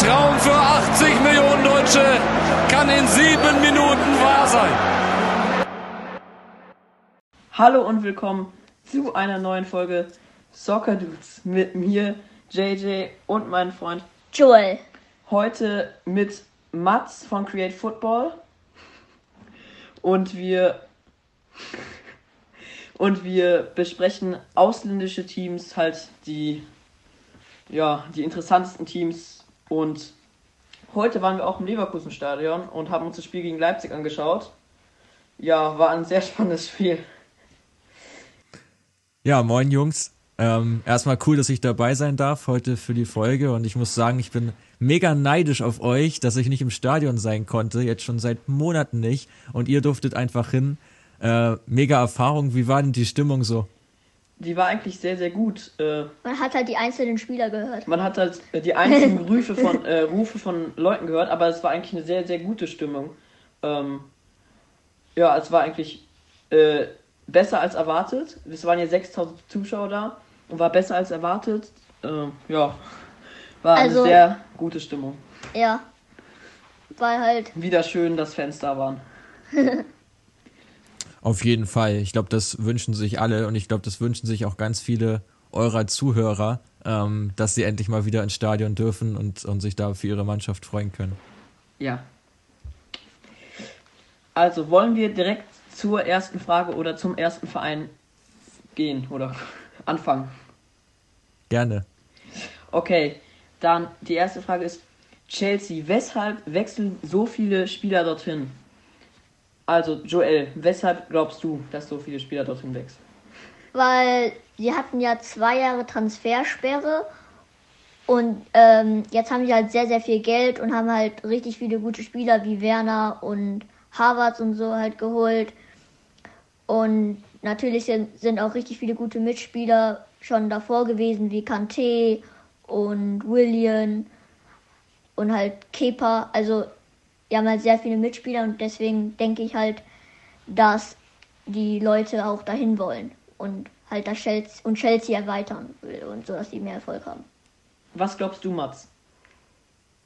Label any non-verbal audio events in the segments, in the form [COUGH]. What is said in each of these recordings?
Traum für 80 Millionen Deutsche kann in sieben Minuten wahr sein. Hallo und willkommen zu einer neuen Folge Soccer Dudes mit mir, JJ und meinem Freund Joel. Heute mit Mats von Create Football. Und wir und wir besprechen ausländische Teams, halt die ja, die interessantesten Teams und heute waren wir auch im Leverkusen Stadion und haben uns das Spiel gegen Leipzig angeschaut. Ja, war ein sehr [LAUGHS] spannendes Spiel. Ja, moin Jungs. Ähm, erstmal cool, dass ich dabei sein darf heute für die Folge und ich muss sagen, ich bin mega neidisch auf euch, dass ich nicht im Stadion sein konnte, jetzt schon seit Monaten nicht und ihr durftet einfach hin. Äh, mega Erfahrung, wie war denn die Stimmung so? Die war eigentlich sehr, sehr gut. Äh, Man hat halt die einzelnen Spieler gehört. man hat halt äh, die einzigen [LAUGHS] Rufe von, äh, Rufe von Leuten gehört, aber es war eigentlich eine sehr, sehr gute Stimmung. Ähm, ja, es war eigentlich äh, besser als erwartet. Es waren ja 6000 Zuschauer da und war besser als erwartet. Ähm, ja, war Also- eine sehr gute Stimmung. Ja. Weil halt, Wieder schön, dass Fans da waren. [LAUGHS] Auf jeden Fall. Ich glaube, das wünschen sich alle und ich glaube, das wünschen sich auch ganz viele eurer Zuhörer, ähm, dass sie endlich mal wieder ins Stadion dürfen und, und sich da für ihre Mannschaft freuen können. Ja. Also wollen wir direkt zur ersten Frage oder zum ersten Verein gehen oder anfangen? Gerne. Okay, dann die erste Frage ist Chelsea. Weshalb wechseln so viele Spieler dorthin? Also Joel, weshalb glaubst du, dass so viele Spieler dorthin wechseln? weil sie hatten ja zwei Jahre Transfersperre und ähm, jetzt haben sie halt sehr, sehr viel Geld und haben halt richtig viele gute Spieler wie Werner und Harvards und so halt geholt. Und natürlich sind, sind auch richtig viele gute Mitspieler schon davor gewesen, wie Kanté und William und halt Kepa. Also, die haben halt sehr viele Mitspieler und deswegen denke ich halt, dass die Leute auch dahin wollen und halt das Chelsea und Chelsea erweitern will und so, dass sie mehr Erfolg haben. Was glaubst du, Mats?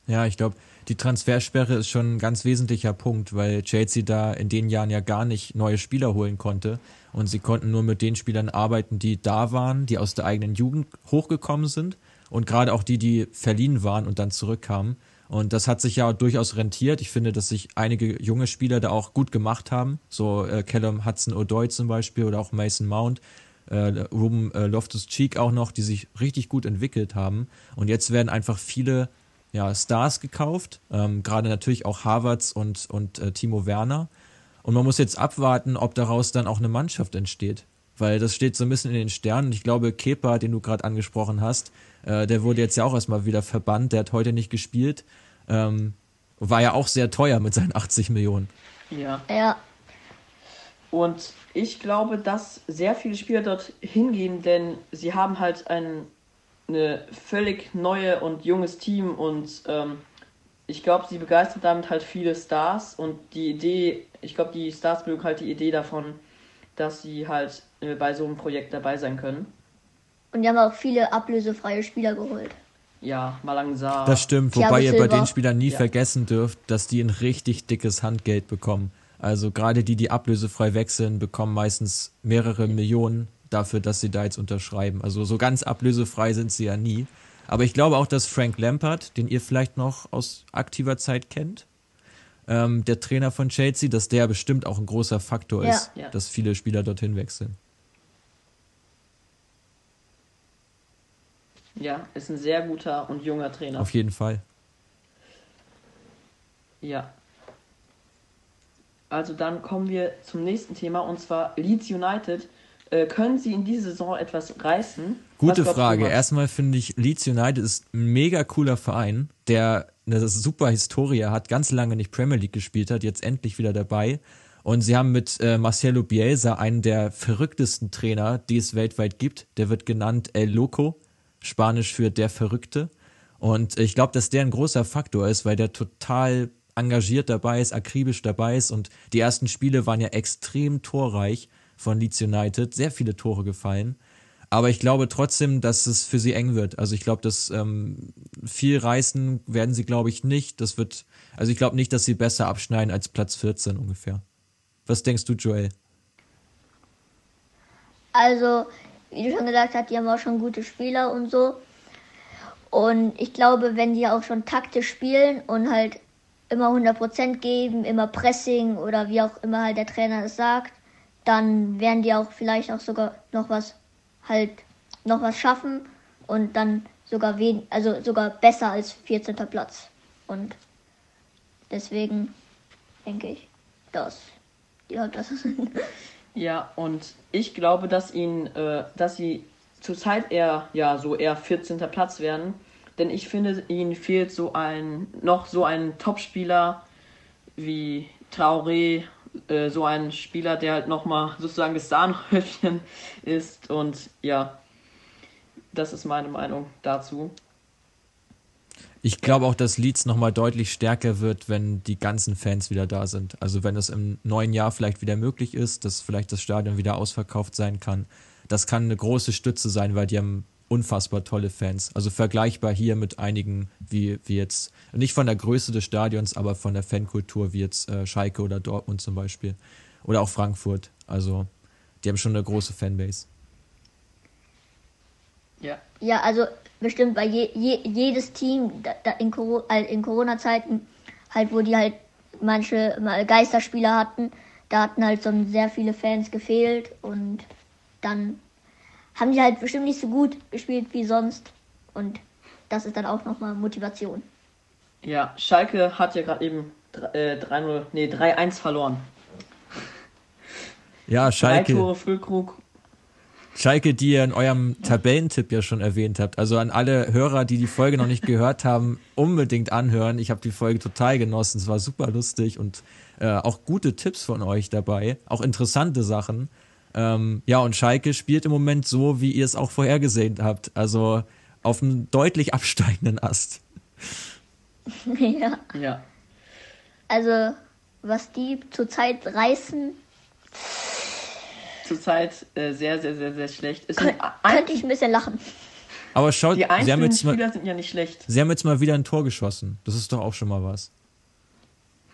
Ja, ich glaube, die Transfersperre ist schon ein ganz wesentlicher Punkt, weil Chelsea da in den Jahren ja gar nicht neue Spieler holen konnte. Und sie konnten nur mit den Spielern arbeiten, die da waren, die aus der eigenen Jugend hochgekommen sind. Und gerade auch die, die verliehen waren und dann zurückkamen. Und das hat sich ja durchaus rentiert. Ich finde, dass sich einige junge Spieler da auch gut gemacht haben. So äh, Callum Hudson-Odoi zum Beispiel oder auch Mason Mount äh, Ruben äh, Loftus-Cheek auch noch, die sich richtig gut entwickelt haben. Und jetzt werden einfach viele ja, Stars gekauft, ähm, gerade natürlich auch Harvards und, und äh, Timo Werner. Und man muss jetzt abwarten, ob daraus dann auch eine Mannschaft entsteht. Weil das steht so ein bisschen in den Sternen. Ich glaube, Kepa, den du gerade angesprochen hast, äh, der wurde jetzt ja auch erstmal wieder verbannt. Der hat heute nicht gespielt. Ähm, war ja auch sehr teuer mit seinen 80 Millionen. Ja. Ja, Und ich glaube, dass sehr viele Spieler dort hingehen, denn sie haben halt ein eine völlig neue und junges Team und ähm, ich glaube, sie begeistert damit halt viele Stars und die Idee, ich glaube, die Stars mögen halt die Idee davon, dass sie halt äh, bei so einem Projekt dabei sein können. Und die haben auch viele ablösefreie Spieler geholt. Ja, Malangsa. Das stimmt, wobei ihr bei den Spielern nie Ja. vergessen dürft, dass die ein richtig dickes Handgeld bekommen. Also gerade die, die ablösefrei wechseln, bekommen meistens mehrere Millionen dafür, dass sie da jetzt unterschreiben. Also so ganz ablösefrei sind sie ja nie. Aber ich glaube auch, dass Frank Lampard, den ihr vielleicht noch aus aktiver Zeit kennt, ähm, der Trainer von Chelsea, dass der bestimmt auch ein großer Faktor Ja. ist, Ja. dass viele Spieler dorthin wechseln. Ja, ist ein sehr guter und junger Trainer. Auf jeden Fall. Ja. Also dann kommen wir zum nächsten Thema und zwar Leeds United. Äh, können sie in dieser Saison etwas reißen? Gute Frage. Erstmal finde ich, Leeds United ist ein mega cooler Verein, der eine super Historie hat, ganz lange nicht Premier League gespielt hat, jetzt endlich wieder dabei. Und sie haben mit äh, Marcelo Bielsa einen der verrücktesten Trainer, die es weltweit gibt. Der wird genannt El Loco, Spanisch für der Verrückte. Und ich glaube, dass der ein großer Faktor ist, weil der total engagiert dabei ist, akribisch dabei ist. Und die ersten Spiele waren ja extrem torreich von Leeds United, sehr viele Tore gefallen. Aber ich glaube trotzdem, dass es für sie eng wird. Also ich glaube, dass ähm, viel reißen werden sie, glaube ich, nicht. Das wird, also ich glaube nicht, dass sie besser abschneiden als Platz 14 ungefähr. Was denkst du, Joel? Also, wie du schon gesagt hast, die haben auch schon gute Spieler und so. Und ich glaube, wenn die auch schon taktisch spielen und halt immer 100% geben, immer Pressing oder wie auch immer halt der Trainer es sagt, dann werden die auch vielleicht auch sogar noch was halt noch was schaffen und dann sogar wen, also sogar besser als 14. Platz. Und deswegen denke ich, dass ja das sind. [LAUGHS] Ja, und ich glaube, dass ihn, äh, dass sie zurzeit eher, ja, so eher 14. Platz werden. Denn ich finde, ihnen fehlt so ein, noch so ein Topspieler wie Traoré, äh, so ein Spieler, der halt nochmal sozusagen das Sahnehäufchen [LAUGHS] ist. Und ja, das ist meine Meinung dazu. Ich glaube auch, dass Leeds nochmal deutlich stärker wird, wenn die ganzen Fans wieder da sind. Also wenn es im neuen Jahr vielleicht wieder möglich ist, dass vielleicht das Stadion wieder ausverkauft sein kann. Das kann eine große Stütze sein, weil die haben unfassbar tolle Fans. Also vergleichbar hier mit einigen, wie, wie jetzt, nicht von der Größe des Stadions, aber von der Fankultur, wie jetzt äh, Schalke oder Dortmund zum Beispiel. Oder auch Frankfurt. Also die haben schon eine große Fanbase. Ja. Ja, also bestimmt bei je, je, jedes Team da, da in, in Corona-Zeiten, halt wo die halt manche mal Geisterspieler hatten, da hatten halt so sehr viele Fans gefehlt und dann haben die halt bestimmt nicht so gut gespielt wie sonst und das ist dann auch nochmal Motivation. Ja, Schalke hat ja gerade eben 3-0, äh, nee, 3-1 verloren. Ja, Schalke. Drei Tore Füllkrug Schalke, die ihr in eurem Tabellentipp ja schon erwähnt habt. Also an alle Hörer, die die Folge noch nicht gehört haben, unbedingt anhören. Ich habe die Folge total genossen. Es war super lustig und äh, auch gute Tipps von euch dabei. Auch interessante Sachen. Ähm, ja, und Schalke spielt im Moment so, wie ihr es auch vorhergesehen habt. Also auf einem deutlich absteigenden Ast. [LAUGHS] ja. Ja. Also, was die zurzeit reißen, zurzeit äh, sehr, sehr, sehr, sehr schlecht. Es Kön könnte ich ein bisschen lachen. Aber schaut, die sie haben, einzelnen jetzt Spieler mal, sind ja nicht schlecht. sie haben jetzt mal wieder ein Tor geschossen. Das ist doch auch schon mal was.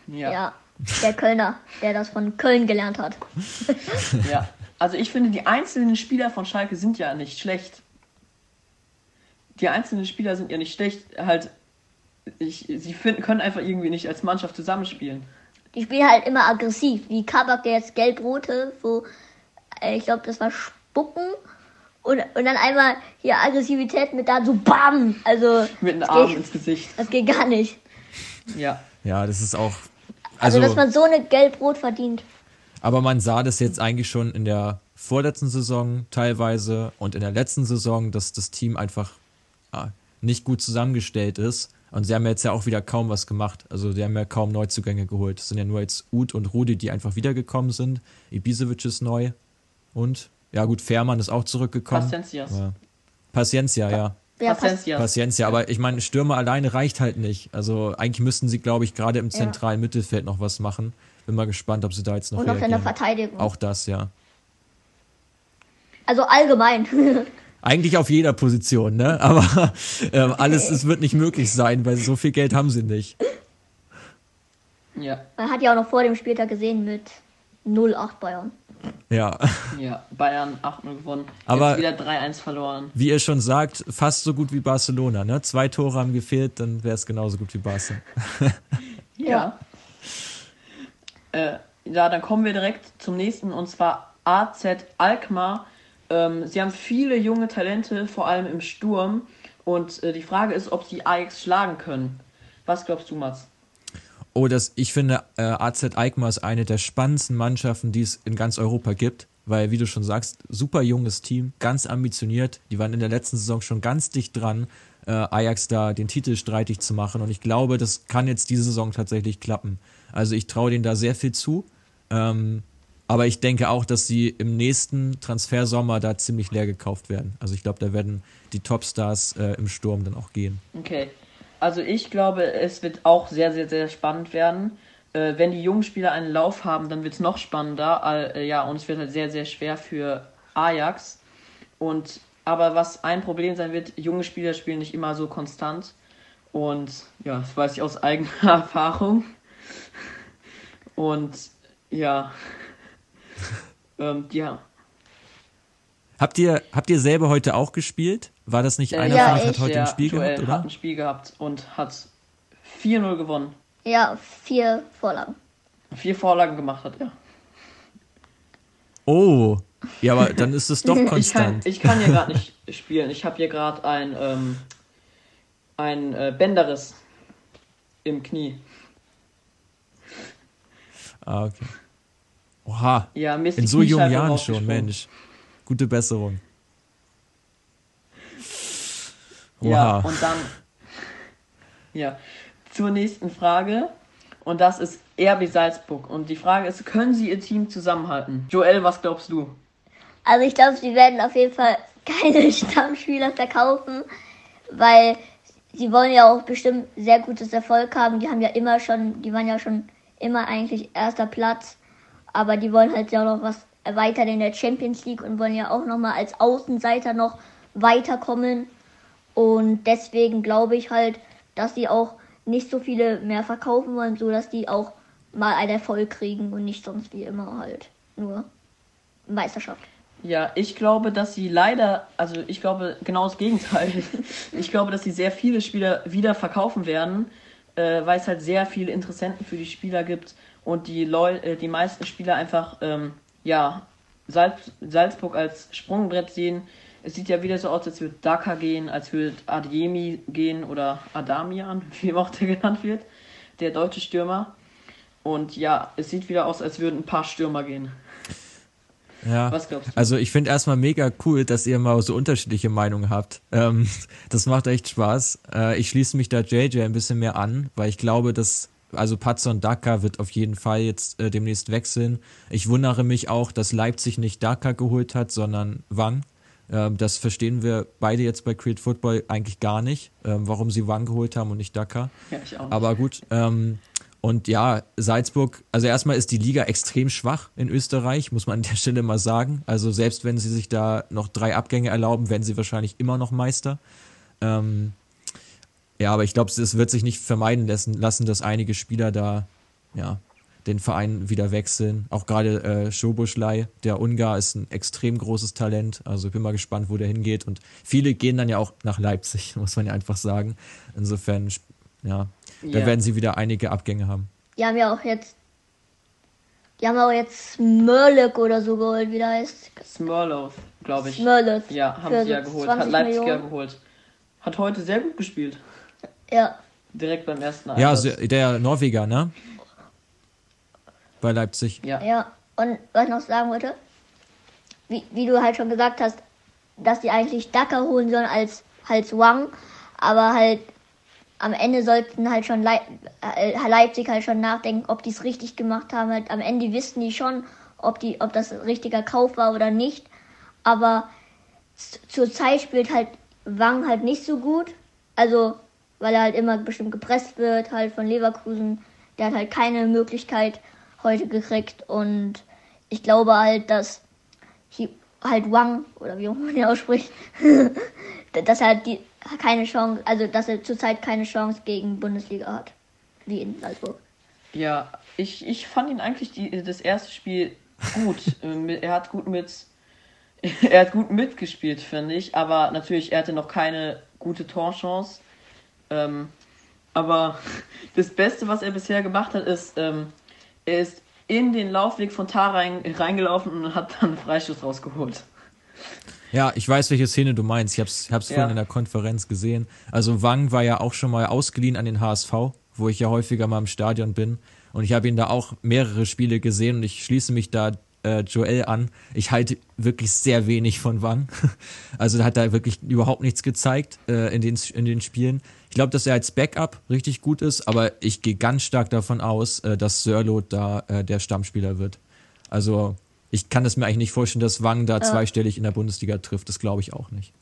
Ja. Ja. Der Kölner, der das von Köln gelernt hat. ja. Also ich finde, die einzelnen Spieler von Schalke sind ja nicht schlecht. Die einzelnen Spieler sind ja nicht schlecht. Halt, ich, sie finden, können einfach irgendwie nicht als Mannschaft zusammenspielen. Die spielen halt immer aggressiv, wie Kabak, der jetzt gelb-rote, wo ich glaube, das war Spucken. Und, und dann einmal hier Aggressivität mit da so BAM! Also. Mit einem Arm ins Gesicht. Das geht gar nicht. Ja. Ja, das ist auch. Also, Also, dass man so eine Gelb-Rot verdient. aber man sah das jetzt eigentlich schon in der vorletzten Saison teilweise und in der letzten Saison, dass das Team einfach ja, nicht gut zusammengestellt ist. Und sie haben jetzt ja auch wieder kaum was gemacht. Also sie haben ja kaum Neuzugänge geholt. Es sind ja nur jetzt Uth und Rudi, die einfach wiedergekommen sind. Ibisevic ist neu. Und, ja gut, Fährmann ist auch zurückgekommen. Pastencias. Ja. Paciencia, ja. Ja. Pastencias. Paciencia, aber ich meine, Stürmer alleine reicht halt nicht. Also eigentlich müssten sie, glaube ich, gerade im zentralen Mittelfeld noch was machen. Bin mal gespannt, ob sie da jetzt noch Und noch in der reagieren. Verteidigung. Auch das, ja. Also allgemein. [LAUGHS] Eigentlich auf jeder Position, ne? Aber [LAUGHS] ähm, alles, es wird nicht möglich sein, weil so viel Geld haben sie nicht. Ja. Man hat ja auch noch vor dem Spieltag gesehen mit 0-8 Bayern. Ja. [LAUGHS] Ja. Bayern 8-0 gewonnen. Aber- Jetzt wieder 3-1 verloren. Wie ihr schon sagt, fast so gut wie Barcelona, ne? Zwei Tore haben gefehlt, dann wäre es genauso gut wie Barca. [LAUGHS] Ja. Äh, ja, dann kommen wir direkt zum nächsten und zwar AZ Alkmaar. Ähm, sie haben viele junge Talente, vor allem im Sturm. Und äh, die Frage ist, ob sie Ajax schlagen können. Was glaubst du, Mats? Oh, das, ich finde, äh, AZ Alkmaar ist eine der spannendsten Mannschaften, die es in ganz Europa gibt, weil, wie du schon sagst, super junges Team, ganz ambitioniert. Die waren in der letzten Saison schon ganz dicht dran, äh, Ajax da den Titel streitig zu machen. Und ich glaube, das kann jetzt diese Saison tatsächlich klappen. Also ich traue denen da sehr viel zu. Ähm, aber ich denke auch, dass sie im nächsten Transfersommer da ziemlich leer gekauft werden. Also ich glaube, da werden die Topstars äh, im Sturm dann auch gehen. Okay. Also ich glaube, es wird auch sehr, sehr, sehr spannend werden. Äh, wenn die jungen Spieler einen Lauf haben, dann wird es noch spannender. Äh, ja, und es wird halt sehr, sehr schwer für Ajax. Und aber was ein Problem sein wird, junge Spieler spielen nicht immer so konstant. Und ja, das weiß ich aus eigener [LAUGHS] Erfahrung. Und ja. [LAUGHS] ähm, ja. Habt ihr, habt ihr selber heute auch gespielt? War das nicht Äh, einer ja, von euch hat heute Der ein Spiel Joel gehabt, hat oder? ein Spiel gehabt und hat 4-0 gewonnen. Ja, vier Vorlagen. Vier Vorlagen gemacht hat er. Oh, ja, aber dann ist es doch [LAUGHS] Ich kann, konstant. ich kann hier gerade nicht spielen. Ich habe hier gerade ein, ähm, ein äh, Bänderriss im Knie. Ah, okay. Oha, Ja, in so jungen Jahren schon. Mensch. Gute Besserung. Ja, Oha. und dann ja, zur nächsten Frage. Und das ist RB Salzburg. Und die Frage ist, können sie ihr Team zusammenhalten? Joel, was glaubst du? Also ich glaube, sie werden auf jeden Fall [LAUGHS] keine Stammspieler verkaufen, weil sie wollen ja auch bestimmt sehr gutes Erfolg haben. Die haben ja immer schon, die waren ja schon immer eigentlich erster Platz, aber die wollen halt ja noch was erweitern in der Champions League und wollen ja auch noch mal als Außenseiter noch weiterkommen. Und deswegen glaube ich halt, dass sie auch nicht so viele mehr verkaufen wollen, so dass die auch mal einen Erfolg kriegen und nicht sonst wie immer halt nur Meisterschaft. Ja, ich glaube, dass sie leider, also ich glaube genau das Gegenteil. [LAUGHS] Ich glaube, dass sie sehr viele Spieler wieder verkaufen werden, äh, weil es halt sehr viele Interessenten für die Spieler gibt und die Leu äh, die meisten Spieler einfach ähm, ja Salz Salzburg als Sprungbrett sehen. Es sieht ja wieder so aus, als würde Daka gehen, als würde Adeyemi gehen oder Adamian, [LAUGHS] wie auch der genannt wird, der deutsche Stürmer. Und ja, es sieht wieder aus, als würden ein paar Stürmer gehen. Ja. Was glaubst du? Also ich finde erstmal mega cool, dass ihr mal so unterschiedliche Meinungen habt. Ähm, das macht echt Spaß. Äh, ich schließe mich da JJ ein bisschen mehr an, weil ich glaube, dass also Patson Daka wird auf jeden Fall jetzt äh, demnächst wechseln. Ich wundere mich auch, dass Leipzig nicht Daka geholt hat, sondern Wang. Ähm, das verstehen wir beide jetzt bei Create Football eigentlich gar nicht, ähm, warum sie Wang geholt haben und nicht Daka. Ja, ich auch. Aber gut, ähm, und ja, Salzburg, also erstmal ist die Liga extrem schwach in Österreich, muss man an der Stelle mal sagen. Also selbst wenn sie sich da noch drei Abgänge erlauben, werden sie wahrscheinlich immer noch Meister. Ähm, ja, aber ich glaube, es wird sich nicht vermeiden lassen, lassen, dass einige Spieler da ja, den Verein wieder wechseln. Auch gerade äh, Schoboschlei, der Ungar, ist ein extrem großes Talent. Also ich bin mal gespannt, wo der hingeht. Und viele gehen dann ja auch nach Leipzig, [LAUGHS] muss man ja einfach sagen. Insofern, ja, da Ja. werden sie wieder einige Abgänge haben. Die haben ja auch jetzt. Die haben auch jetzt Mörlek oder so geholt, wie der heißt. Smurlow, glaube ich. Smörlek. Ja, haben sie ja geholt. Hat 20 Leipzig ja geholt. Hat heute sehr gut gespielt. Ja. Direkt beim ersten Ja, Einsatz. also der Norweger, ne? Bei Leipzig. ja. Ja. Und was ich noch sagen wollte, wie, wie du halt schon gesagt hast, dass die eigentlich Daka holen sollen als, als Wang, aber halt am Ende sollten halt schon Leip äh, Leipzig halt schon nachdenken, ob die es richtig gemacht haben. Halt am Ende wissen die schon, ob die, ob das ein richtiger Kauf war oder nicht. Aber zur Zeit spielt halt Wang halt nicht so gut. Also, weil er halt immer bestimmt gepresst wird, halt von Leverkusen. Der hat halt keine Möglichkeit heute gekriegt. Und ich glaube halt, dass halt Wang, oder wie man ihn ausspricht, [LAUGHS] dass er halt die keine Chance, also dass er zurzeit keine Chance gegen Bundesliga hat. Wie in Salzburg. Ja, ich, ich fand ihn eigentlich die, das erste Spiel gut. [LAUGHS] Ähm, er hat gut mit [LAUGHS] er hat gut mitgespielt, finde ich, aber natürlich, er hatte noch keine gute Torchance. Ähm, aber das Beste, was er bisher gemacht hat, ist, ähm, er ist in den Laufweg von Tar rein, reingelaufen und hat dann einen Freischuss rausgeholt. Ja, ich weiß, welche Szene du meinst. Ich hab's, hab's Ja. vorhin in der Konferenz gesehen. Also Wang war ja auch schon mal ausgeliehen an den HSV, wo ich ja häufiger mal im Stadion bin. Und ich habe ihn da auch mehrere Spiele gesehen und ich schließe mich da äh, Joel an. Ich halte wirklich sehr wenig von Wang. [LAUGHS] Also da hat er wirklich überhaupt nichts gezeigt äh, in, den, in den Spielen. Ich glaube, dass er als Backup richtig gut ist, aber ich gehe ganz stark davon aus, äh, dass Sörlot da äh, der Stammspieler wird. Also ich kann es mir eigentlich nicht vorstellen, dass Wang da zweistellig in der Bundesliga trifft. Das glaube ich auch nicht.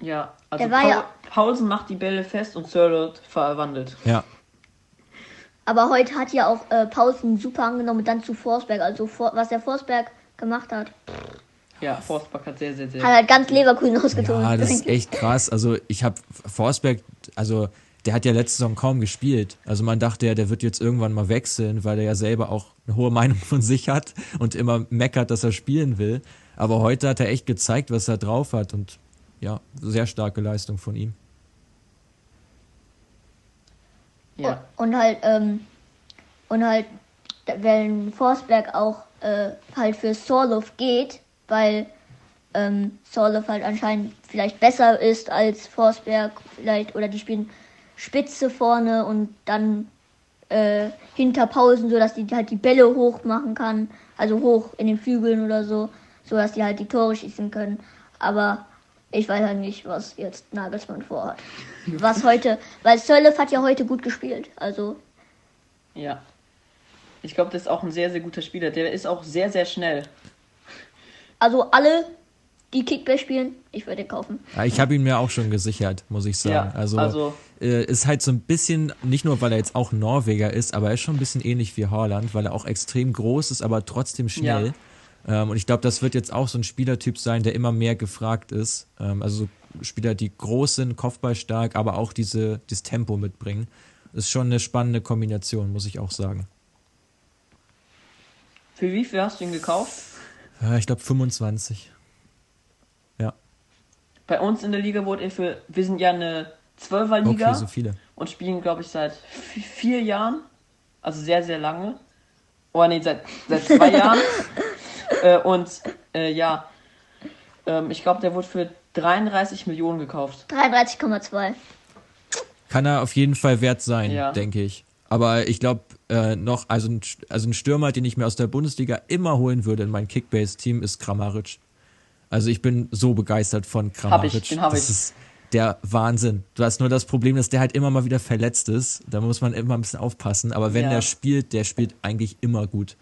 Ja, also Paul, ja- Paulsen macht die Bälle fest und Sörlot verwandelt. Ja, Aber heute hat ja auch äh, Pausen super angenommen und dann zu Forsberg. Also For was der Forsberg gemacht hat. Ja, Forsberg hat sehr, sehr, sehr. Hat halt ganz Leverkusen ausgezogen. Ja, das ist echt krass. Also ich habe Forsberg, also der hat ja letzte Saison kaum gespielt. Also man dachte ja, der wird jetzt irgendwann mal wechseln, weil er ja selber auch eine hohe Meinung von sich hat und immer meckert, dass er spielen will. Aber heute hat er echt gezeigt, was er drauf hat und ja, sehr starke Leistung von ihm. Ja. Und halt, ähm, und halt, wenn Forsberg auch äh, halt für Sorloff geht, weil ähm, Sorloff halt anscheinend vielleicht besser ist als Forsberg, vielleicht, oder die spielen Spitze vorne und dann äh, hinter Pausen, sodass die halt die Bälle hoch machen kann, also hoch in den Flügeln oder so, sodass die halt die Tore schießen können. Aber ich weiß halt nicht, was jetzt Nagelsmann vorhat. [LAUGHS] Was heute, weil Sörleff hat ja heute gut gespielt, also Ja. Ich glaube, das ist auch ein sehr, sehr guter Spieler. Der ist auch sehr, sehr schnell. Also alle, die Kickbase spielen, ich würde kaufen. Ja, ich habe ihn mir auch schon gesichert, muss ich sagen. Ja, also, also- äh, ist halt so ein bisschen, nicht nur weil er jetzt auch Norweger ist, aber er ist schon ein bisschen ähnlich wie Haaland, weil er auch extrem groß ist, aber trotzdem schnell. Ähm, und ich glaube, das wird jetzt auch so ein Spielertyp sein, der immer mehr gefragt ist. Ähm, also so Spieler, die groß sind, kopfballstark, aber auch diese, dieses Tempo mitbringen. Ist schon eine spannende Kombination, muss ich auch sagen. Für wie viel hast du ihn gekauft? Ja, ich glaube 25. Ja, Bei uns in der Liga wurde er für. Wir sind ja eine Zwölferliga okay, so viele. und spielen, glaube ich, seit vi- vier Jahren. Also sehr, sehr lange. Oh nee, seit, seit zwei [LAUGHS] Jahren. Äh, und äh, ja, ähm, ich glaube, der wurde für 33 Millionen gekauft. 33,2. Kann er auf jeden Fall wert sein, Ja. denke ich. Aber ich glaube, äh, noch, also ein, also ein Stürmer, den ich mir aus der Bundesliga immer holen würde in mein Kickbase-Team, ist Kramaric. Also ich bin so begeistert von Kramaric. Hab ich, den hab das ich. ist der Wahnsinn. Du hast nur das Problem, dass der halt immer mal wieder verletzt ist. Da muss man immer ein bisschen aufpassen. Aber wenn Ja. der spielt, der spielt eigentlich immer gut.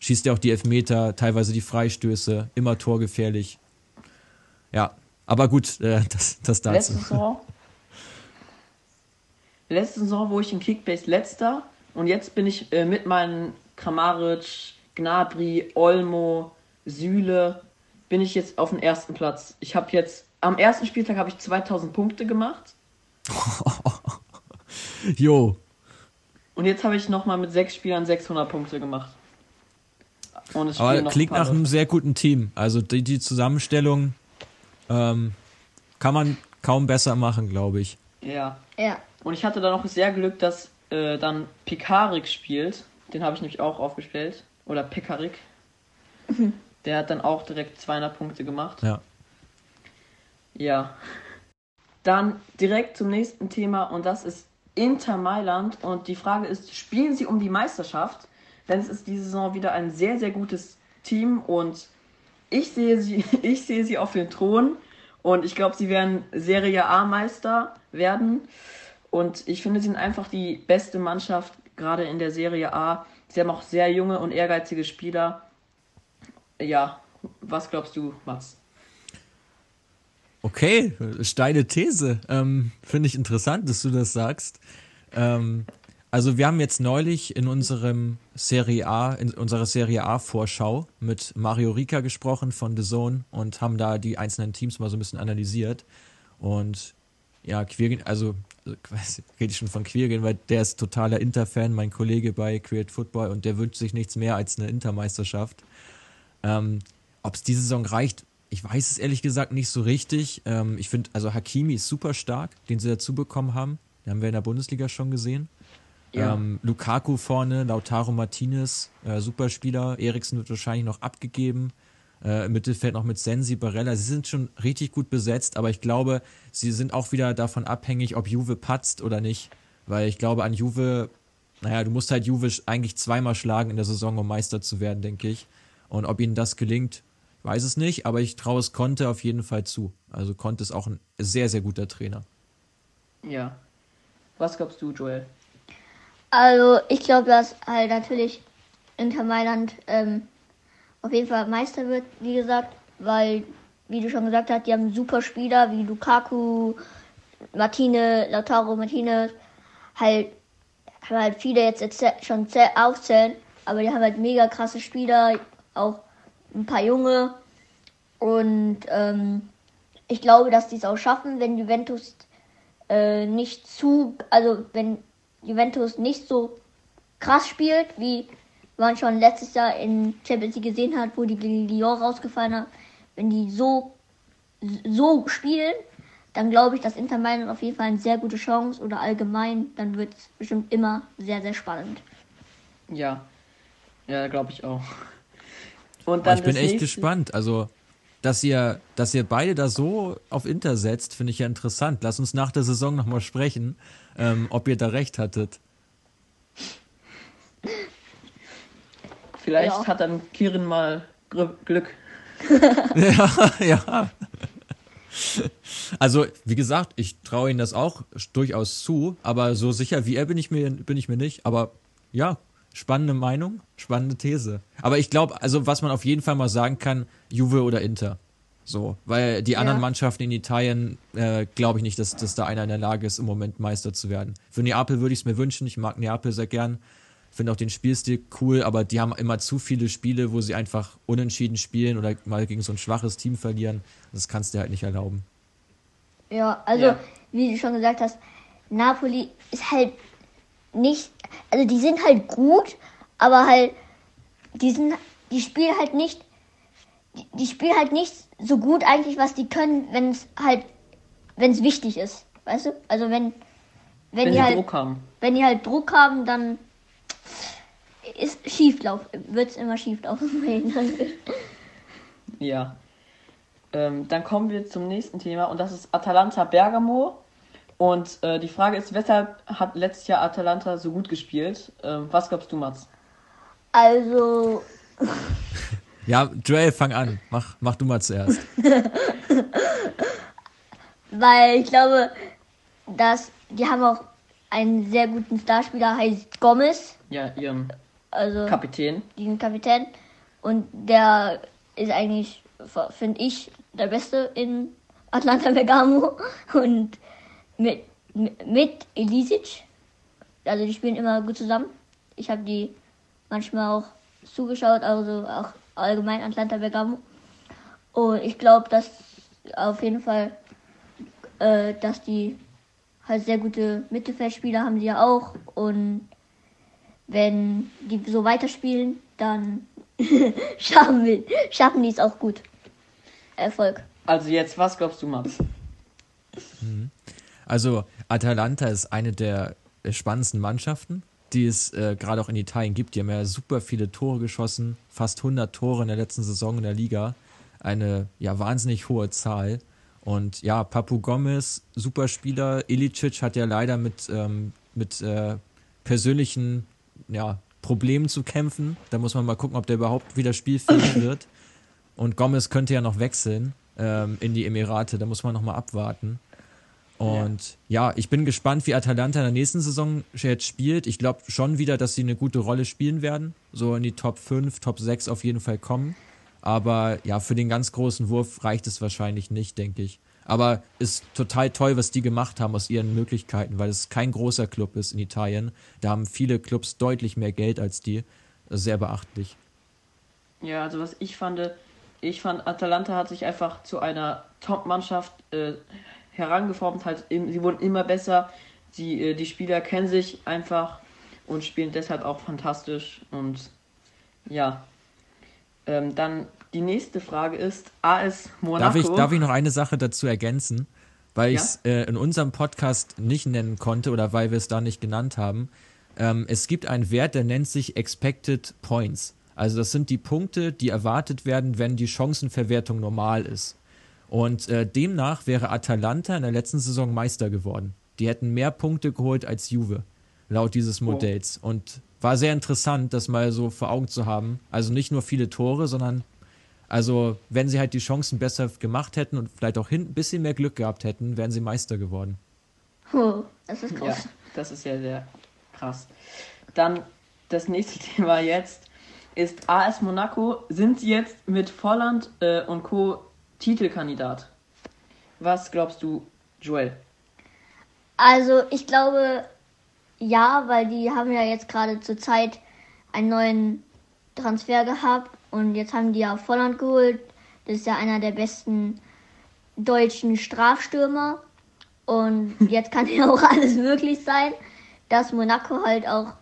Schießt ja auch die Elfmeter, teilweise die Freistöße, immer torgefährlich. Ja, aber gut, äh, [LAUGHS] das, das Letzte dazu. Saison. Letzte Saison, wo ich in Kickbase letzter und jetzt bin ich äh, mit meinen Kramaric, Gnabry, Olmo, Süle, bin ich jetzt auf dem ersten Platz. Ich habe jetzt, am ersten Spieltag habe ich 2000 Punkte gemacht [LAUGHS] Jo, und jetzt habe ich nochmal mit sechs Spielern 600 Punkte gemacht. Und es Aber noch klingt nach einem sehr guten Team. Also die, die Zusammenstellung ähm, kann man kaum besser machen, glaube ich. Ja. Ja. Und ich hatte da noch sehr Glück, dass äh, dann Pekarik spielt. Den habe ich nämlich auch aufgestellt. Oder Pekarik. Der hat dann auch direkt 200 Punkte gemacht. Ja. Ja. Dann direkt zum nächsten Thema und das ist Inter Mailand. Und die Frage ist, spielen sie um die Meisterschaft? Denn es ist diese Saison wieder ein sehr, sehr gutes Team und ich sehe sie, [LAUGHS] ich sehe sie auf dem Thron und ich glaube, sie werden Serie A Meister werden. Und ich finde, sie sind einfach die beste Mannschaft, gerade in der Serie A. Sie haben auch sehr junge und ehrgeizige Spieler. Ja, was glaubst du, Mats? Okay, steile These. Ähm, Finde ich interessant, dass du das sagst. Ähm, also wir haben jetzt neulich in unserem Serie A, in unserer Serie A Vorschau mit Mario Rica gesprochen von The Zone und haben da die einzelnen Teams mal so ein bisschen analysiert. Und ja, Quirgen, also [LAUGHS] quasi rede ich schon von Quirgen, weil der ist totaler Inter-Fan, mein Kollege bei Create Football und der wünscht sich nichts mehr als eine Intermeisterschaft. Ähm, Ob es diese Saison reicht, ich weiß es ehrlich gesagt nicht so richtig. Ähm, ich finde, also Hakimi ist super stark, den sie dazu bekommen haben. Den haben wir in der Bundesliga schon gesehen. Ja. Ähm, Lukaku vorne, Lautaro Martinez, äh, Superspieler. Eriksen wird wahrscheinlich noch abgegeben. Äh, Im Mittelfeld noch mit Sensi, Barella. Sie sind schon richtig gut besetzt, aber ich glaube, sie sind auch wieder davon abhängig, ob Juve patzt oder nicht. Weil ich glaube, an Juve, naja, du musst halt Juve eigentlich zweimal schlagen in der Saison, um Meister zu werden, denke ich. Und ob ihnen das gelingt, weiß es nicht, aber ich traue es Conte auf jeden Fall zu. Also Conte ist auch ein sehr, sehr guter Trainer. Ja. Was glaubst du, Joel? Also ich glaube, dass halt natürlich Inter Mailand ähm, auf jeden Fall Meister wird, wie gesagt, weil, wie du schon gesagt hast, die haben super Spieler wie Lukaku, Martine, Lautaro Martinez, halt, kann man halt viele jetzt schon zäh- aufzählen, aber die haben halt mega krasse Spieler, auch ein paar junge Und ähm, ich glaube, dass die es auch schaffen, wenn Juventus äh, nicht zu, also wenn Juventus nicht so krass spielt, wie man schon letztes Jahr in Champions League gesehen hat, wo die gegen Lyon rausgefallen hat. Wenn die so, so spielen, dann glaube ich, dass Inter Mailand auf jeden Fall eine sehr gute Chance oder allgemein, dann wird es bestimmt immer sehr, sehr spannend. Ja, ja, glaube ich auch. [LAUGHS] Und dann ich bin echt gespannt. Also, dass ihr, dass ihr beide da so auf Inter setzt, finde ich ja interessant. Lass uns nach der Saison nochmal sprechen, ähm, ob ihr da recht hattet. Vielleicht ja. hat dann Kirin mal Glück. ja, [LAUGHS] ja. Also, wie gesagt, ich traue Ihnen das auch durchaus zu, aber so sicher wie er bin ich mir, bin ich mir nicht. Aber ja, spannende Meinung, spannende These. Aber ich glaube, also was man auf jeden Fall mal sagen kann, Juve oder Inter. So, weil die anderen ja. Mannschaften in Italien, äh, glaube ich nicht, dass, dass da einer in der Lage ist, im Moment Meister zu werden. Für Neapel würde ich es mir wünschen. Ich mag Neapel sehr gern. Finde auch den Spielstil cool, aber die haben immer zu viele Spiele, wo sie einfach unentschieden spielen oder mal gegen so ein schwaches Team verlieren. Das kannst du halt nicht erlauben. Ja, also, ja. wie du schon gesagt hast, Napoli ist halt nicht, also die sind halt gut, aber halt, die sind, die spielen halt nicht, die, die spielen halt nicht so gut eigentlich, was die können, wenn es halt, wenn es wichtig ist, weißt du? Also wenn, wenn, wenn die, halt, Druck haben. wenn die halt Druck haben, dann ist Schieflauf, wird es immer schieflaufen. ja. Ähm, dann kommen wir zum nächsten Thema und das ist Atalanta Bergamo. Und äh, die Frage ist, weshalb hat letztes Jahr Atalanta so gut gespielt? Ähm, was glaubst du, Mats? Also. ja, Joel, fang an. Mach, mach du mal zuerst. [LAUGHS] Weil ich glaube, dass die haben auch einen sehr guten Starspieler, heißt Gomez. Ja, ihren also Kapitän. Den Kapitän. Und der ist eigentlich, finde ich, der Beste in Atlanta Bergamo. [LAUGHS] Und mit, mit Elisic, also die spielen immer gut zusammen. Ich habe die manchmal auch zugeschaut, also auch allgemein Atlanta Bergamo. Und ich glaube, dass auf jeden Fall, äh, dass die halt sehr gute Mittelfeldspieler haben sie ja auch. Und wenn die so weiterspielen, dann [LAUGHS] schaffen, wir, schaffen die es auch gut. Erfolg. Also jetzt, was glaubst du, Max? Mhm. Also Atalanta ist eine der spannendsten Mannschaften, die es äh, gerade auch in Italien gibt. Die haben ja super viele Tore geschossen, fast 100 Tore in der letzten Saison in der Liga. Eine ja wahnsinnig hohe Zahl. Und ja, Papu Gomez, super Spieler. Ilicic hat ja leider mit, ähm, mit äh, persönlichen ja, Problemen zu kämpfen. Da muss man mal gucken, ob der überhaupt wieder spielfähig [COUGHS] wird. Und Gomez könnte ja noch wechseln ähm, in die Emirate. Da muss man noch mal abwarten. Und ja. ja. ich bin gespannt, wie Atalanta in der nächsten Saison jetzt spielt. Ich glaube schon wieder, dass sie eine gute Rolle spielen werden. So in die Top 5, Top 6 auf jeden Fall kommen. Aber ja, für den ganz großen Wurf reicht es wahrscheinlich nicht, denke ich. Aber ist total toll, was die gemacht haben aus ihren Möglichkeiten, weil es kein großer Club ist in Italien. Da haben viele Clubs deutlich mehr Geld als die. Sehr beachtlich. Ja, also was ich fand, ich fand, Atalanta hat sich einfach zu einer Top-Mannschaft äh, herangeformt. Halt, sie wurden immer besser. Sie, äh, die Spieler kennen sich einfach und spielen deshalb auch fantastisch. Und ja, ähm, dann die nächste Frage ist AS Monaco. Darf ich, darf ich noch eine Sache dazu ergänzen? Weil ich es äh, in unserem Podcast nicht nennen konnte oder weil wir es da nicht genannt haben. Ähm, es gibt einen Wert, der nennt sich Expected Points. Also das sind die Punkte, die erwartet werden, wenn die Chancenverwertung normal ist. Und äh, demnach wäre Atalanta in der letzten Saison Meister geworden. Die hätten mehr Punkte geholt als Juve, laut dieses oh. Modells. Oh. Und war sehr interessant, das mal so vor Augen zu haben. Also nicht nur viele Tore, sondern also wenn sie halt die Chancen besser gemacht hätten und vielleicht auch hinten ein bisschen mehr Glück gehabt hätten, wären sie Meister geworden. Oh, das ist krass. Ja, das ist ja sehr krass. Dann das nächste [LAUGHS] Thema jetzt ist AS Monaco. Sind sie jetzt mit Volland äh, und Co. Titelkandidat? Was glaubst du, Joel? Also ich glaube, ja, weil die haben ja jetzt gerade zur Zeit einen neuen Transfer gehabt und jetzt haben die ja Volland geholt, Das ist ja einer der besten deutschen Strafstürmer. Und [LAUGHS] jetzt kann ja auch alles möglich sein, dass Monaco halt auch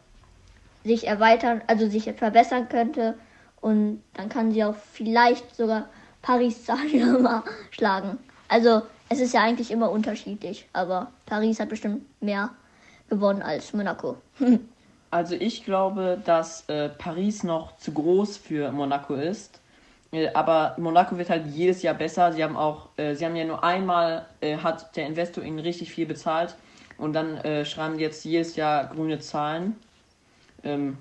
sich erweitern, also sich verbessern könnte. Und dann kann sie auch vielleicht sogar Paris Saint-Germain [LAUGHS] schlagen. Also es ist ja eigentlich immer unterschiedlich, aber Paris hat bestimmt mehr gewonnen als Monaco. [LAUGHS] Also ich glaube, dass äh, Paris noch zu groß für Monaco ist. Äh, aber Monaco wird halt jedes Jahr besser. Sie haben auch, äh, sie haben ja nur einmal, äh, hat der Investor ihnen richtig viel bezahlt und dann äh, schreiben jetzt jedes Jahr grüne Zahlen, ähm,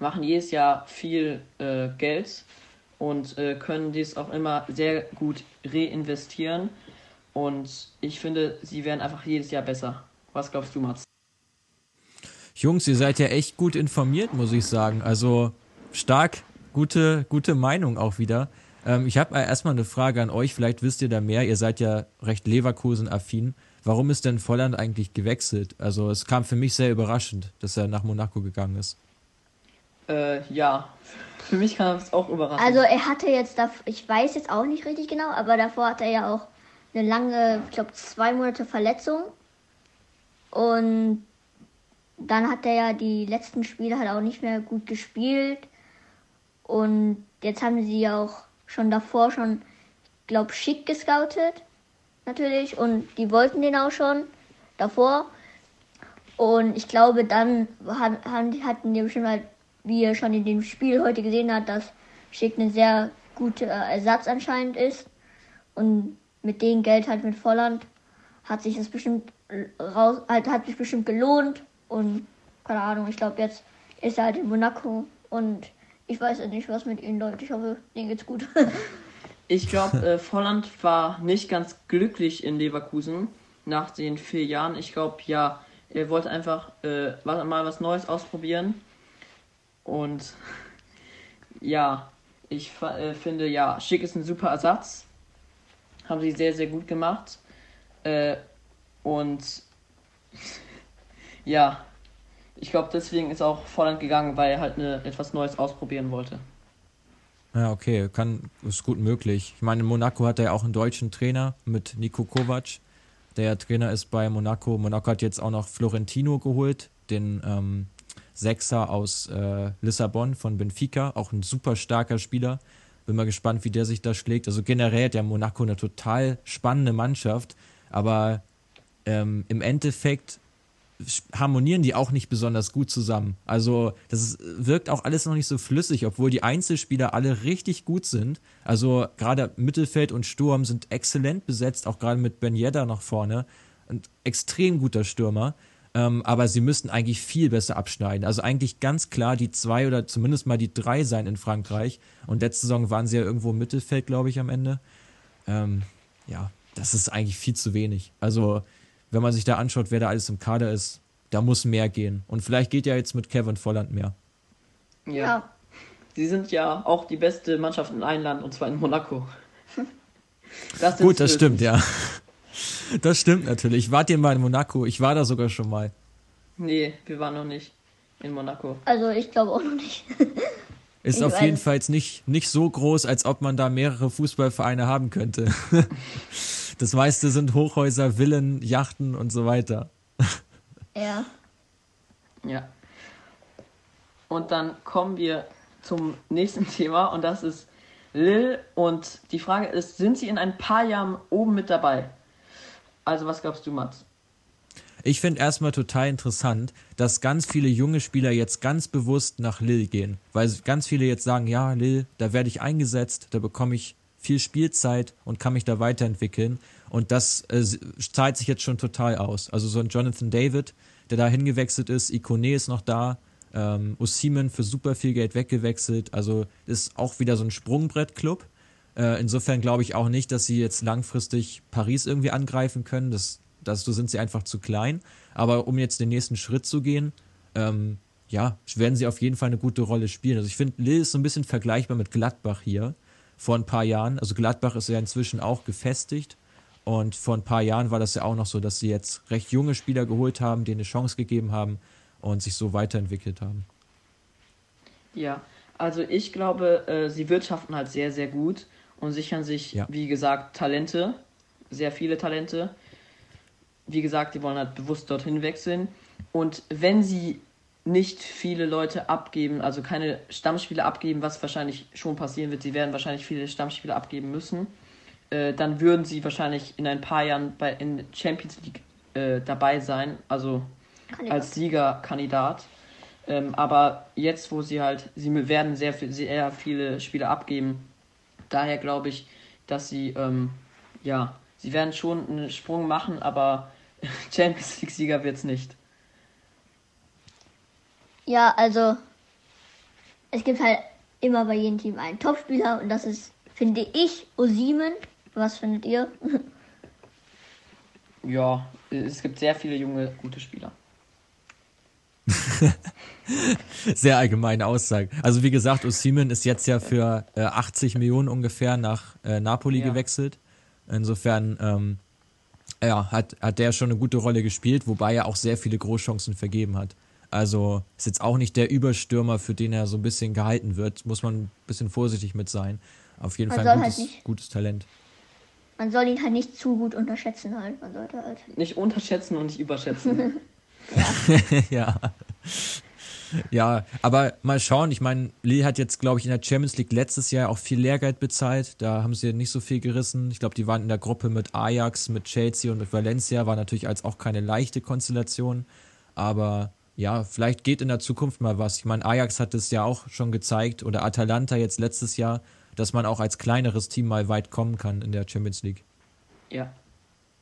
machen jedes Jahr viel Geld und können dies auch immer sehr gut reinvestieren. Und ich finde, sie werden einfach jedes Jahr besser. Was glaubst du, Mats? Jungs, ihr seid ja echt gut informiert, muss ich sagen. Also stark, gute, gute Meinung auch wieder. Ähm, ich habe erstmal eine Frage an euch, vielleicht wisst ihr da mehr. Ihr seid ja recht Leverkusen-affin. Warum ist denn Volland eigentlich gewechselt? Also es kam für mich sehr überraschend, dass er nach Monaco gegangen ist. Äh, ja, für mich kam es auch überraschend. Also er hatte jetzt, ich weiß jetzt auch nicht richtig genau, aber davor hatte er ja auch eine lange, ich glaube zwei Monate Verletzung. Und dann hat er ja die letzten Spiele halt auch nicht mehr gut gespielt. Und jetzt haben sie ja auch schon davor schon, ich glaube, schick gescoutet. Natürlich. Und die wollten den auch schon davor. Und ich glaube, dann hatten die bestimmt halt, wie ihr schon in dem Spiel heute gesehen habt, dass Schick eine sehr gute Ersatz anscheinend ist. Und mit dem Geld halt mit Volland hat sich das bestimmt raus, halt, hat sich bestimmt gelohnt. Und keine Ahnung, ich glaube, jetzt ist er halt in Monaco und ich weiß ja nicht, was mit ihm läuft. Ich hoffe, denen geht's gut. [LAUGHS] ich glaube, äh, Volland war nicht ganz glücklich in Leverkusen nach den vier Jahren. Ich glaube, ja, er wollte einfach äh, mal was Neues ausprobieren. Und ja, ich äh, finde, ja, Schick ist ein super Ersatz. Haben sie sehr, sehr gut gemacht. Äh, und [LAUGHS] ja, ich glaube, deswegen ist auch Volland gegangen, weil er halt eine, etwas Neues ausprobieren wollte. Ja, okay, kann, ist gut möglich. Ich meine, in Monaco hat ja auch einen deutschen Trainer mit Nico Kovac, der Trainer ist bei Monaco. Monaco hat jetzt auch noch Florentino geholt, den ähm, Sechser aus äh, Lissabon von Benfica, auch ein super starker Spieler. Bin mal gespannt, wie der sich da schlägt. Also generell ja Monaco eine total spannende Mannschaft, aber ähm, im Endeffekt harmonieren die auch nicht besonders gut zusammen. Also das ist, wirkt auch alles noch nicht so flüssig, obwohl die Einzelspieler alle richtig gut sind. Also gerade Mittelfeld und Sturm sind exzellent besetzt, auch gerade mit Ben Yedda nach vorne. Ein extrem guter Stürmer. Ähm, aber sie müssten eigentlich viel besser abschneiden. Also eigentlich ganz klar die zwei oder zumindest mal die drei sein in Frankreich. Und letzte Saison waren sie ja irgendwo im Mittelfeld, glaube ich, am Ende. Ähm, ja, das ist eigentlich viel zu wenig. Also wenn man sich da anschaut, wer da alles im Kader ist, da muss mehr gehen. Und vielleicht geht ja jetzt mit Kevin Volland mehr. Ja. ja. Sie sind ja auch die beste Mannschaft in einem Land, und zwar in Monaco. [LAUGHS] Das Gut, das stimmt, ja. Das stimmt natürlich. Wart ihr mal in Monaco? Ich war da sogar schon mal. Nee, wir waren noch nicht in Monaco. Also ich glaube auch noch nicht. [LAUGHS] Ist ich auf jeden Fall nicht, nicht so groß, als ob man da mehrere Fußballvereine haben könnte. [LAUGHS] Das meiste sind Hochhäuser, Villen, Yachten und so weiter. [LAUGHS] Ja. Ja. Und dann kommen wir zum nächsten Thema und das ist Lil. Und die Frage ist, sind sie in ein paar Jahren oben mit dabei? Also was glaubst du, Mats? Ich finde erstmal total interessant, dass ganz viele junge Spieler jetzt ganz bewusst nach Lil gehen. Weil ganz viele jetzt sagen, ja, Lil, da werde ich eingesetzt, da bekomme ich viel Spielzeit und kann mich da weiterentwickeln. Und das äh, zahlt sich jetzt schon total aus. Also so ein Jonathan David, der da hingewechselt ist, Ikone ist noch da, ähm, Osimen für super viel Geld weggewechselt. Also ist auch wieder so ein Sprungbrettclub. Äh, insofern glaube ich auch nicht, dass sie jetzt langfristig Paris irgendwie angreifen können. Das, das, so sind sie einfach zu klein. Aber um jetzt den nächsten Schritt zu gehen, ähm, ja, werden sie auf jeden Fall eine gute Rolle spielen. Also ich finde, Lille ist so ein bisschen vergleichbar mit Gladbach hier vor ein paar Jahren. Also Gladbach ist ja inzwischen auch gefestigt. Und vor ein paar Jahren war das ja auch noch so, dass sie jetzt recht junge Spieler geholt haben, denen eine Chance gegeben haben und sich so weiterentwickelt haben. Ja, also ich glaube, äh, sie wirtschaften halt sehr, sehr gut. Und sichern sich, Ja. wie gesagt, Talente, sehr viele Talente. Wie gesagt, die wollen halt bewusst dorthin wechseln. Und wenn sie nicht viele Leute abgeben, also keine Stammspieler abgeben, was wahrscheinlich schon passieren wird, sie werden wahrscheinlich viele Stammspieler abgeben müssen, äh, dann würden sie wahrscheinlich in ein paar Jahren bei in Champions League äh, dabei sein, also Kandidat. als Siegerkandidat. Ähm, aber jetzt, wo sie halt, sie werden sehr, viel, sehr viele Spiele abgeben, daher glaube ich, dass sie, ähm, ja, sie werden schon einen Sprung machen, aber [LAUGHS] Champions League-Sieger wird es nicht. Ja, also es gibt halt immer bei jedem Team einen Topspieler und das ist, finde ich, Osimen. Was findet ihr? [LAUGHS] Ja, es gibt sehr viele junge, gute Spieler. [LAUGHS] [LAUGHS] Sehr allgemeine Aussage. Also wie gesagt, Osimhen ist jetzt ja für äh, 80 Millionen ungefähr nach äh, Napoli Ja. gewechselt. Insofern ähm, ja, hat, hat der schon eine gute Rolle gespielt, wobei er auch sehr viele Großchancen vergeben hat. Also ist jetzt auch nicht der Überstürmer, für den er so ein bisschen gehalten wird. Muss man ein bisschen vorsichtig mit sein. Auf jeden Man Fall ein halt gutes, nicht- gutes Talent. Man soll ihn halt nicht zu gut unterschätzen halt. Man sollte halt. Nicht unterschätzen und nicht überschätzen. [LAUGHS] ja. [LAUGHS] Ja, aber mal schauen. Ich meine, Lille hat jetzt, glaube ich, in der Champions League letztes Jahr auch viel Lehrgeld bezahlt. Da haben sie nicht so viel gerissen. Ich glaube, die waren in der Gruppe mit Ajax, mit Chelsea und mit Valencia. War natürlich als auch keine leichte Konstellation. Aber ja, vielleicht geht in der Zukunft mal was. Ich meine, Ajax hat es ja auch schon gezeigt oder Atalanta jetzt letztes Jahr, dass man auch als kleineres Team mal weit kommen kann in der Champions League. ja.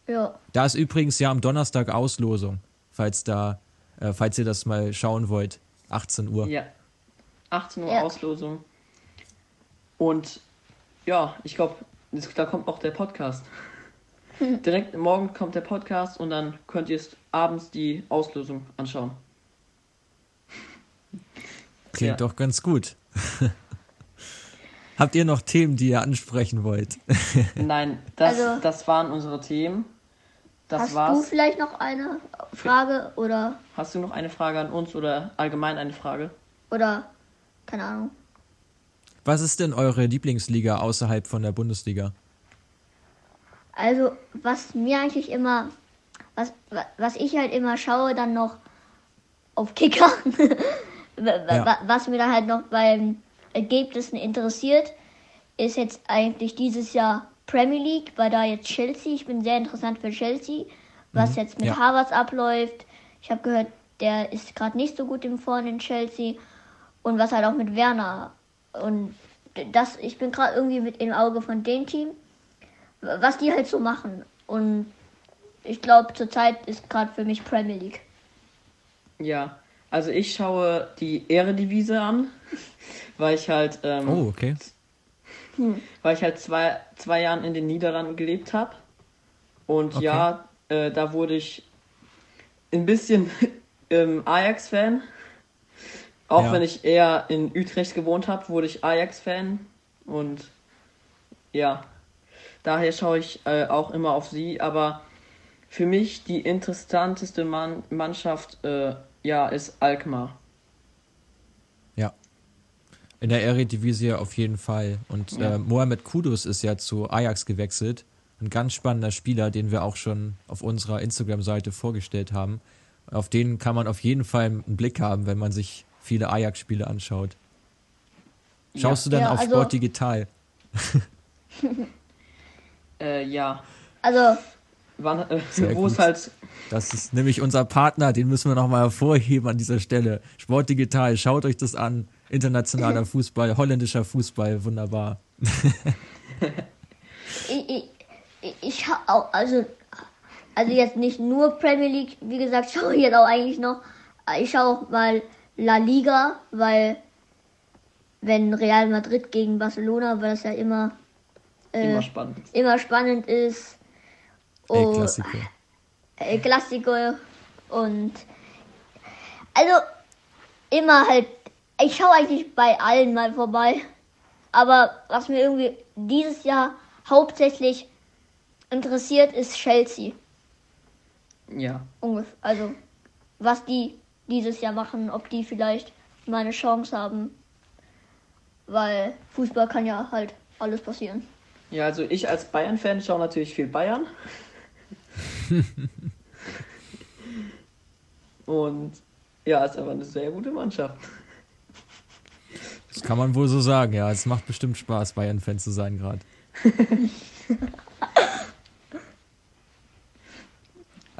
Ja. Da ist übrigens ja am Donnerstag Auslosung, falls da, äh, falls ihr das mal schauen wollt. 18 Uhr. Ja. 18 Uhr Ja. Auslosung. Und ja, ich glaube, da kommt auch der Podcast. [LAUGHS] Direkt morgen kommt der Podcast und dann könnt ihr es abends die Auslosung anschauen. Klingt Ja. doch ganz gut. [LAUGHS] Habt ihr noch Themen, die ihr ansprechen wollt? [LAUGHS] Nein, das, Also- das waren unsere Themen. Das Hast du war's. vielleicht noch eine Frage oder Hast du noch eine Frage an uns oder allgemein eine Frage? oder keine Ahnung? Was ist denn eure Lieblingsliga außerhalb von der Bundesliga? Also, was mir eigentlich immer, was, wa- was ich halt immer schaue, dann noch auf Kicker, [LAUGHS] Ja. wa- was mir dann halt noch beim Ergebnissen interessiert, ist jetzt eigentlich dieses Jahr Premier League, weil da jetzt Chelsea, ich bin sehr interessant für Chelsea, was jetzt mit ja. Harvards abläuft. Ich habe gehört, der ist gerade nicht so gut im Vorn in Chelsea und was halt auch mit Werner. Und das, ich bin gerade irgendwie mit im Auge von dem Team was die halt so machen. Und ich glaube, zurzeit ist gerade für mich Premier League. Ja, also ich schaue die Ehredivise an, [LAUGHS] weil ich halt, ähm, Oh, okay. Weil ich halt zwei, zwei Jahren in den Niederlanden gelebt habe. Und Okay. ja, äh, da wurde ich ein bisschen [LAUGHS] ähm, Ajax-Fan. Auch Ja. wenn ich eher in Utrecht gewohnt habe, wurde ich Ajax-Fan. Und ja, daher schaue ich äh, auch immer auf sie. Aber für mich die interessanteste Mann Mannschaft äh, ja, ist Alkmaar. Ja. In der Eredivisie auf jeden Fall. Und Ja. äh, Mohamed Kudus ist ja zu Ajax gewechselt. Ein ganz spannender Spieler, den wir auch schon auf unserer Instagram-Seite vorgestellt haben. Auf den kann man auf jeden Fall einen Blick haben, wenn man sich viele Ajax-Spiele anschaut. Schaust du dann Ja, auf also- Sport Digital? [LAUGHS] Äh, ja, Also, wann, äh, wo gut. es halt Das ist nämlich unser Partner, den müssen wir nochmal hervorheben an dieser Stelle. Sport Digital, schaut euch das an. Internationaler [LAUGHS] Fußball, holländischer Fußball, wunderbar. [LAUGHS] ich, ich, ich, auch, also, also jetzt nicht nur Premier League, wie gesagt, schaue ich jetzt auch eigentlich noch. Ich schaue auch mal La Liga, weil wenn Real Madrid gegen Barcelona, weil das ja immer, äh, immer spannend. immer spannend ist. Oh, Klassiker. äh, Klassiker und also immer halt ich schaue eigentlich bei allen mal vorbei. Aber was mir irgendwie dieses Jahr hauptsächlich interessiert ist Chelsea. Ja, ungefähr also was die dieses Jahr machen ob die vielleicht mal eine Chance haben. Weil Fußball kann ja halt alles passieren. Ja, also ich als Bayern-Fan schaue natürlich viel Bayern. [LAUGHS] Und ja, ist aber eine sehr gute Mannschaft. Das kann man wohl so sagen, ja. Es macht bestimmt Spaß, Bayern-Fan zu sein gerade. [LAUGHS]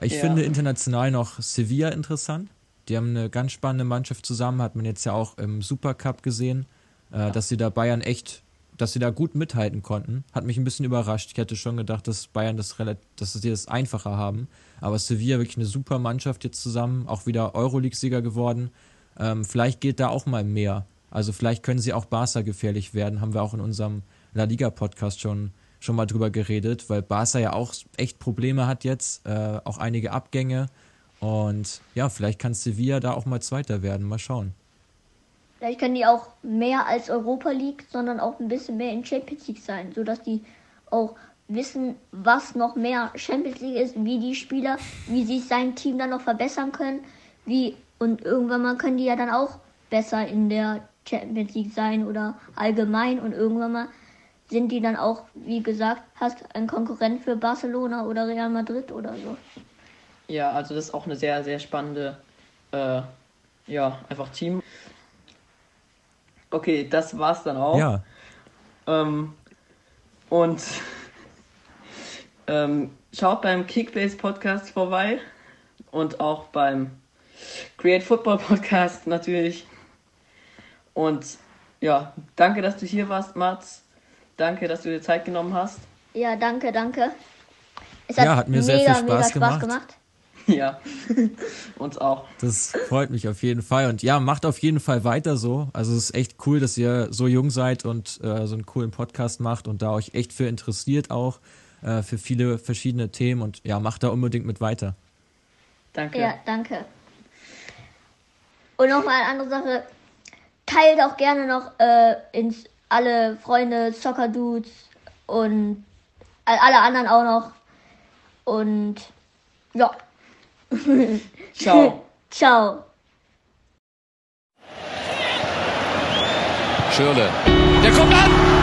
ich Ja. finde international noch Sevilla interessant. Die haben eine ganz spannende Mannschaft zusammen, hat man jetzt ja auch im Supercup gesehen, äh, dass sie da Bayern echt, dass sie da gut mithalten konnten. Hat mich ein bisschen überrascht. Ich hätte schon gedacht, dass Bayern das relativ, dass sie das einfacher haben. Aber Sevilla wirklich eine super Mannschaft jetzt zusammen, auch wieder Euroleague-Sieger geworden. Ähm, vielleicht geht da auch mal mehr. Also vielleicht können sie auch Barca gefährlich werden, haben wir auch in unserem La Liga-Podcast schon, schon mal drüber geredet, weil Barca ja auch echt Probleme hat jetzt, äh, auch einige Abgänge. Und ja, vielleicht kann Sevilla da auch mal Zweiter werden. Mal schauen. Vielleicht können die auch mehr als Europa League, sondern auch ein bisschen mehr in Champions League sein, sodass die auch wissen, was noch mehr Champions League ist, wie die Spieler, wie sich sein Team dann noch verbessern können, wie und irgendwann mal können die ja dann auch besser in der Champions League sein oder allgemein und irgendwann mal sind die dann auch, wie gesagt, hast ein Konkurrent für Barcelona oder Real Madrid oder so. Ja, also das ist auch eine sehr, sehr spannende, äh, ja, einfach Team. Okay, das war's dann auch. Ja, Ähm, und ähm, schaut beim Kickbase Podcast vorbei und auch beim Create Football Podcast natürlich. Und ja, danke, dass du hier warst, Mats. Danke, dass du dir Zeit genommen hast. Ja, danke, danke. Es Ja, hat mir sehr viel Spaß gemacht. [LAUGHS] Ja, [LAUGHS] uns auch. das freut mich auf jeden Fall. Und ja, macht auf jeden Fall weiter so. Also es ist echt cool, dass ihr so jung seid und äh, so einen coolen Podcast macht und da euch echt für interessiert auch, äh, für viele verschiedene Themen. Und ja, macht da unbedingt mit weiter. Danke. Ja, danke. Und nochmal eine andere Sache. Teilt auch gerne noch äh, ins alle Freunde, Soccer Dudes und all- alle anderen auch noch. Und ja. [LAUGHS] Ciao. Ciao. Schirle. Der kommt an.